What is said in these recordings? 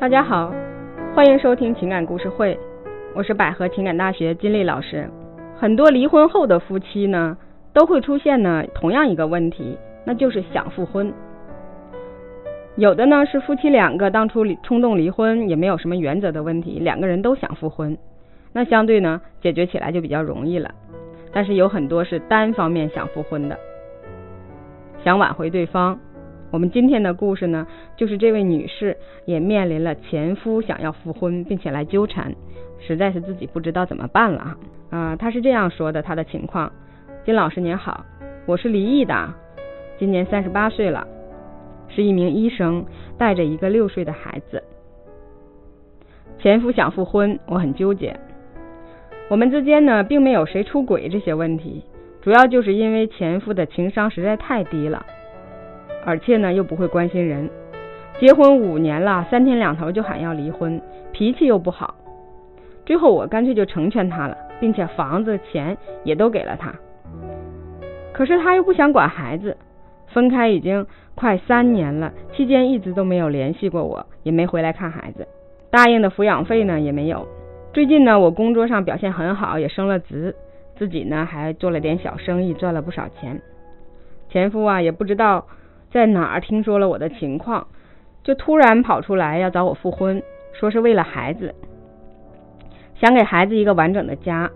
大家好，欢迎收听情感故事会，我是百合情感大学金丽老师。很多离婚后的夫妻呢，都会出现呢同样一个问题，那就是想复婚。有的呢是夫妻两个当初冲动离婚，也没有什么原则的问题，两个人都想复婚，那相对呢解决起来就比较容易了。但是有很多是单方面想复婚的，想挽回对方。我们今天的故事呢，就是这位女士也面临了前夫想要复婚，并且来纠缠，实在是自己不知道怎么办了啊！啊，她是这样说的：她的情况，金老师您好，我是离异的，今年三十八岁了，是一名医生，带着一个六岁的孩子。前夫想复婚，我很纠结。我们之间呢，并没有谁出轨这些问题，主要就是因为前夫的情商实在太低了。而且呢，又不会关心人，结婚五年了，三天两头就喊要离婚，脾气又不好。最后我干脆就成全他了，并且房子钱也都给了他。可是他又不想管孩子，分开已经快三年了，期间一直都没有联系过我，也没回来看孩子，答应的抚养费呢也没有。最近呢，我工作上表现很好，也升了职，自己呢还做了点小生意，赚了不少钱。前夫啊也不知道。在哪儿听说了我的情况，就突然跑出来要找我复婚，说是为了孩子，想给孩子一个完整的家。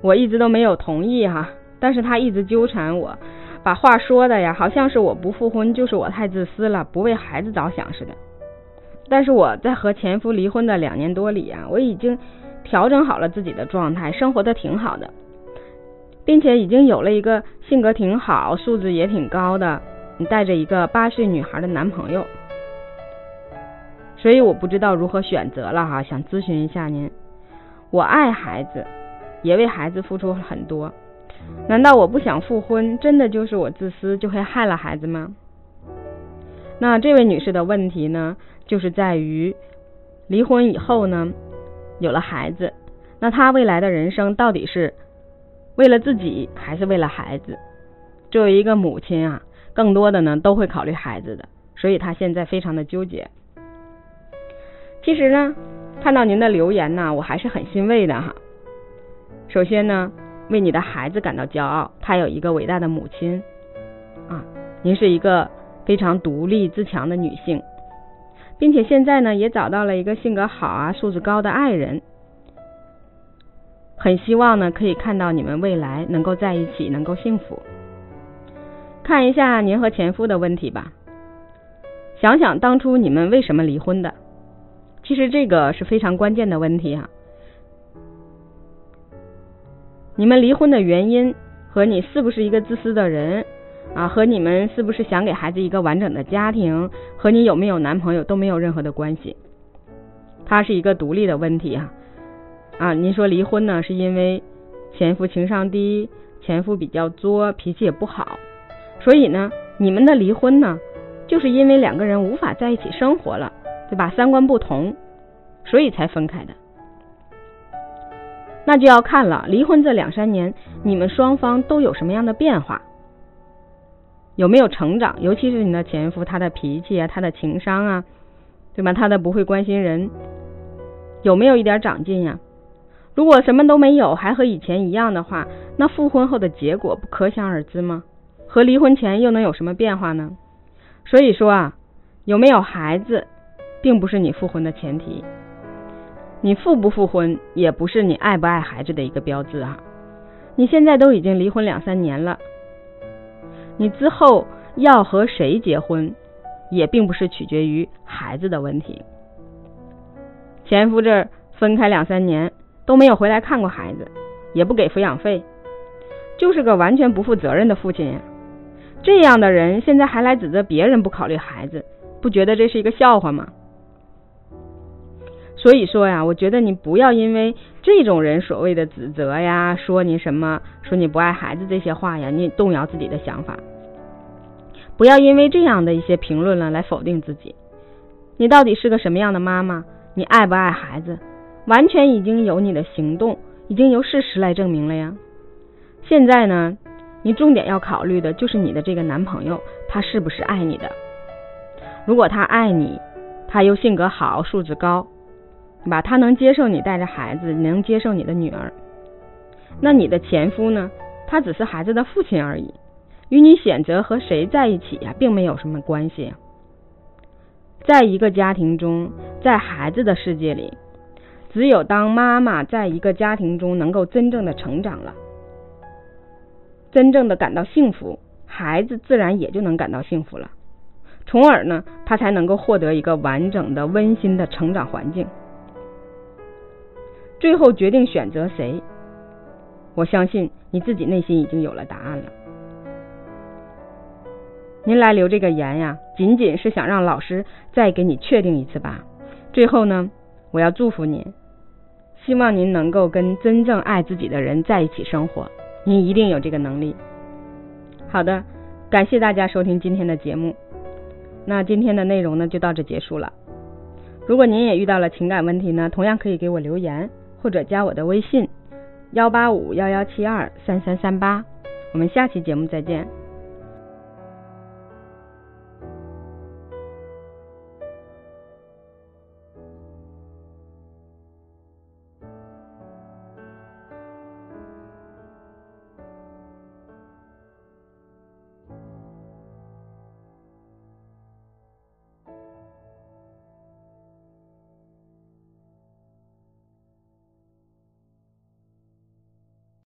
我一直都没有同意哈，但是他一直纠缠我，把话说的呀，好像是我不复婚就是我太自私了，不为孩子着想似的。但是我在和前夫离婚的两年多里啊，我已经调整好了自己的状态，生活的挺好的。并且已经有了一个性格挺好、素质也挺高的，你带着一个八岁女孩的男朋友，所以我不知道如何选择了哈，想咨询一下您。我爱孩子，也为孩子付出了很多，难道我不想复婚，真的就是我自私，就会害了孩子吗？那这位女士的问题呢，就是在于离婚以后呢，有了孩子，那她未来的人生到底是？为了自己还是为了孩子？作为一个母亲啊，更多的呢都会考虑孩子的，所以她现在非常的纠结。其实呢，看到您的留言呢，我还是很欣慰的哈。首先呢，为你的孩子感到骄傲，他有一个伟大的母亲啊，您是一个非常独立自强的女性，并且现在呢也找到了一个性格好啊、素质高的爱人。很希望呢，可以看到你们未来能够在一起，能够幸福。看一下您和前夫的问题吧，想想当初你们为什么离婚的？其实这个是非常关键的问题啊。你们离婚的原因和你是不是一个自私的人啊，和你们是不是想给孩子一个完整的家庭，和你有没有男朋友都没有任何的关系。它是一个独立的问题啊。啊，您说离婚呢，是因为前夫情商低，前夫比较作，脾气也不好，所以呢，你们的离婚呢，就是因为两个人无法在一起生活了，对吧？三观不同，所以才分开的。那就要看了，离婚这两三年，你们双方都有什么样的变化？有没有成长？尤其是你的前夫，他的脾气啊，他的情商啊，对吧？他的不会关心人，有没有一点长进呀？如果什么都没有，还和以前一样的话，那复婚后的结果不可想而知吗？和离婚前又能有什么变化呢？所以说啊，有没有孩子，并不是你复婚的前提。你复不复婚，也不是你爱不爱孩子的一个标志啊。你现在都已经离婚两三年了，你之后要和谁结婚，也并不是取决于孩子的问题。前夫这儿分开两三年。都没有回来看过孩子，也不给抚养费，就是个完全不负责任的父亲呀！这样的人现在还来指责别人不考虑孩子，不觉得这是一个笑话吗？所以说呀，我觉得你不要因为这种人所谓的指责呀，说你什么，说你不爱孩子这些话呀，你动摇自己的想法。不要因为这样的一些评论了来否定自己。你到底是个什么样的妈妈？你爱不爱孩子？完全已经有你的行动，已经由事实来证明了呀。现在呢，你重点要考虑的就是你的这个男朋友，他是不是爱你的？如果他爱你，他又性格好、素质高，对吧？他能接受你带着孩子，能接受你的女儿。那你的前夫呢？他只是孩子的父亲而已，与你选择和谁在一起呀，并没有什么关系。在一个家庭中，在孩子的世界里，只有当妈妈在一个家庭中能够真正的成长了，真正的感到幸福，孩子自然也就能感到幸福了，从而呢，他才能够获得一个完整的、温馨的成长环境。最后决定选择谁？我相信你自己内心已经有了答案了。您来留这个言呀，仅仅是想让老师再给你确定一次吧。最后呢，我要祝福您，希望您能够跟真正爱自己的人在一起生活，您一定有这个能力。好的，感谢大家收听今天的节目。那今天的内容呢，就到这结束了。如果您也遇到了情感问题呢，同样可以给我留言或者加我的微信。幺八五幺幺七二三三三八，我们下期节目再见。